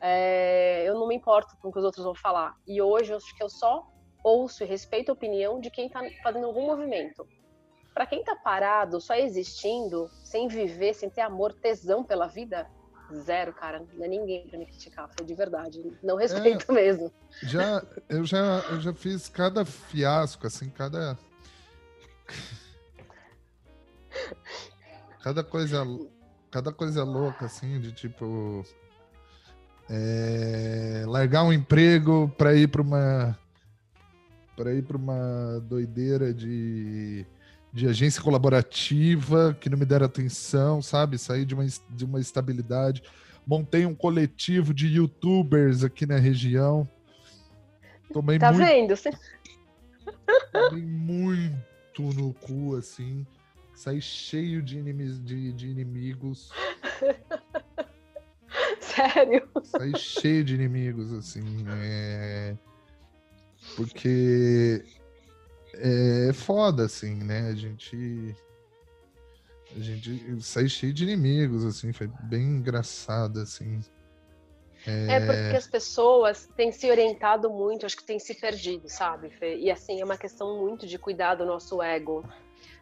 é, eu não me importo com o que os outros vão falar. E hoje eu acho que eu só ouço e respeito a opinião de quem está fazendo algum movimento. Para quem está parado, só existindo, sem viver, sem ter amor, tesão pela vida, zero, cara. Não é ninguém para me criticar, foi de verdade. Não respeito é, mesmo. Já, eu já, eu já fiz cada fiasco, assim, cada cada coisa, cada coisa louca, assim, de tipo é, largar um emprego para ir para uma para ir para uma doideira de, de agência colaborativa que não me deram atenção, sabe? Sair de uma, de uma estabilidade. Montei um coletivo de youtubers aqui na região. Tomei tá muito, vendo? Você... Tomei muito no cu, assim. Saí cheio de, inimigos, de, de inimigos. Sério? Saí cheio de inimigos, assim. É... Porque é foda, assim, né? A gente. A gente sai cheio de inimigos, assim, foi bem engraçado, assim. É... é... porque as pessoas têm se orientado muito, acho que têm se perdido, sabe, Fê? E assim, é uma questão muito de cuidar do nosso ego.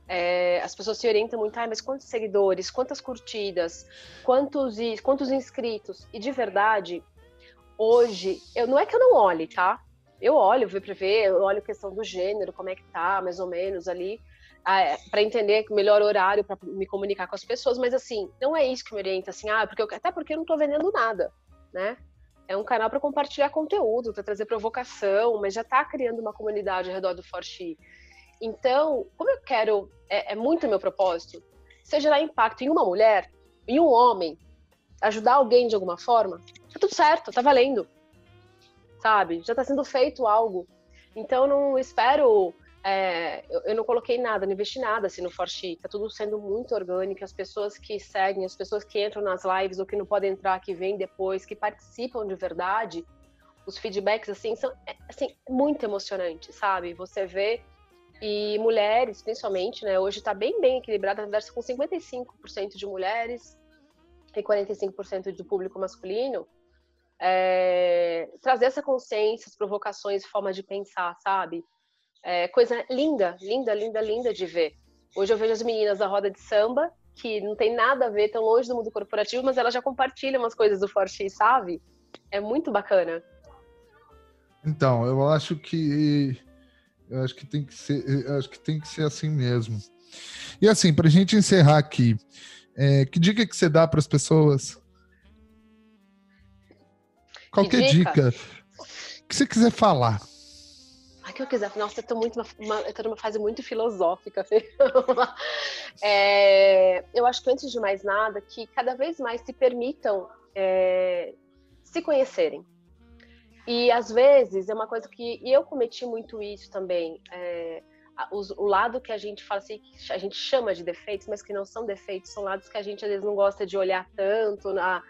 É, as pessoas se orientam muito, ah, mas quantos seguidores, quantas curtidas, quantos, quantos inscritos. E de verdade, hoje, eu não é que eu não olhe, tá? Eu olho, vou para ver, eu olho a questão do gênero, como é que tá, mais ou menos ali, ah, é, para entender melhor horário para me comunicar com as pessoas, mas assim, não é isso que me orienta, assim, ah, porque eu, até porque eu não tô vendendo nada, né? É um canal para compartilhar conteúdo, para trazer provocação, mas já está criando uma comunidade ao redor do Forte. Então, como eu quero, é, é muito meu propósito, se gerar impacto em uma mulher, em um homem, ajudar alguém de alguma forma, tá tudo certo, tá valendo. Sabe? Já tá sendo feito algo. Então, não espero. É, eu, eu, não coloquei nada, não investi nada assim no Forte. Tá tudo sendo muito orgânico. As pessoas que seguem, as pessoas que entram nas lives ou que não podem entrar, que vêm depois, que participam de verdade, os feedbacks assim são é, assim muito emocionantes, sabe? Você vê e mulheres, principalmente, né? Hoje está bem, bem equilibrada, verdade, com 55% de mulheres e 45% do público masculino. É, trazer essa consciência, as provocações, forma de pensar, sabe? É, coisa linda, linda, linda, linda de ver. Hoje eu vejo as meninas da roda de samba, que não tem nada a ver, tão longe do mundo corporativo, mas elas já compartilham umas coisas do Forte, sabe? É muito bacana. Então, eu acho que eu acho que tem que ser, acho que tem que ser assim mesmo. E assim, para a gente encerrar aqui, é, que dica que você dá para as pessoas? Qualquer que dica? dica que você quiser falar. Ah, que eu quiser. Nossa, eu tô muito uma, eu tô numa fase muito filosófica. é, eu acho que antes de mais nada, que cada vez mais se permitam é, se conhecerem e às vezes é uma coisa que eu cometi muito isso também. É, o, o, lado que a gente fala assim, que a gente chama de defeitos, mas que não são defeitos, são lados que a gente às vezes não gosta de olhar tanto na,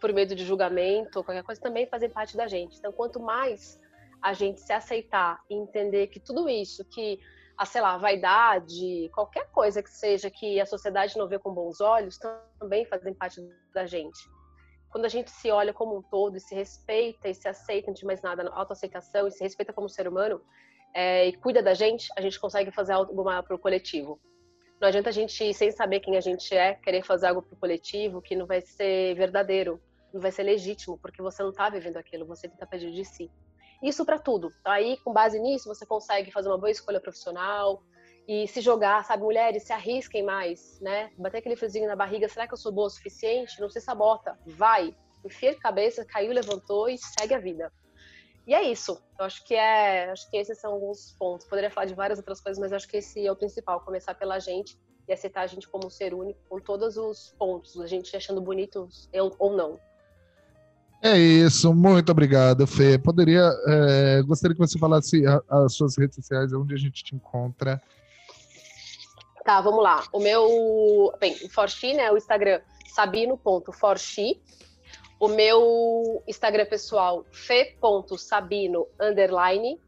por medo de julgamento qualquer coisa, também fazem parte da gente. Então, quanto mais a gente se aceitar e entender que tudo isso, que a, sei lá, vaidade, qualquer coisa que seja que a sociedade não vê com bons olhos, também fazem parte da gente quando a gente se olha como um todo e se respeita e se aceita, antes de mais nada, autoaceitação e se respeita como ser humano é, e cuida da gente, a gente consegue fazer algo para o coletivo. Não adianta a gente, sem saber quem a gente é, querer fazer algo para o coletivo que não vai ser verdadeiro, não vai ser legítimo, porque você não está vivendo aquilo, você tenta pedir de si. Isso para tudo. Aí, com base nisso, você consegue fazer uma boa escolha profissional, e se jogar, sabe? Mulheres, se arrisquem mais, né? Bater aquele friozinho na barriga, será que eu sou boa o suficiente? Não se sabota, vai. Enfia a cabeça, caiu, levantou e segue a vida. e é isso. Eu acho que é, acho que esses são alguns pontos. Poderia falar de várias outras coisas, mas acho que esse é o principal, começar pela gente e aceitar a gente como ser único, com todos os pontos, a gente achando bonitos ou não. É isso, muito obrigado, Fê. Poderia, é, gostaria que você falasse as suas redes sociais, onde a gente te encontra. Tá, vamos lá. O meu, bem, o Forchi, né, o Instagram sabino.forchi. O meu Instagram pessoal, fe.sabino, underline.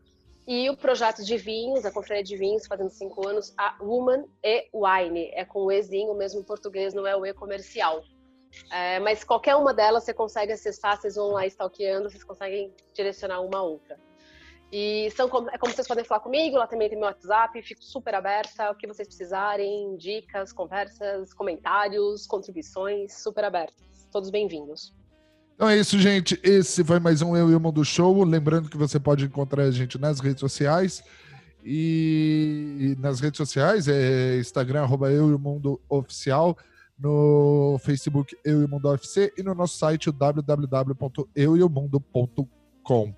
E o projeto de vinhos, a Confraria de Vinhos, fazendo cinco anos, a Woman e Wine. É com o Ezinho, mesmo em português, não é o E comercial. É, mas qualquer uma delas você consegue acessar, vocês vão lá stalkeando, vocês conseguem direcionar uma a outra. E são como, é como vocês podem falar comigo, lá também tem meu WhatsApp, fico super aberta, o que vocês precisarem, dicas, conversas, comentários, contribuições, super abertas. Todos bem-vindos. Então é isso, gente. Esse foi mais um Eu e o Mundo Show. Lembrando que você pode encontrar a gente nas redes sociais. E nas redes sociais é Instagram, arroba Eu e o Mundo Oficial, no Facebook Eu e o Mundo UFC e no nosso site www.eueomundo.com.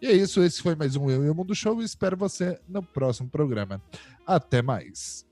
E é isso, esse foi mais um Eu e o Mundo Show espero você no próximo programa. Até mais.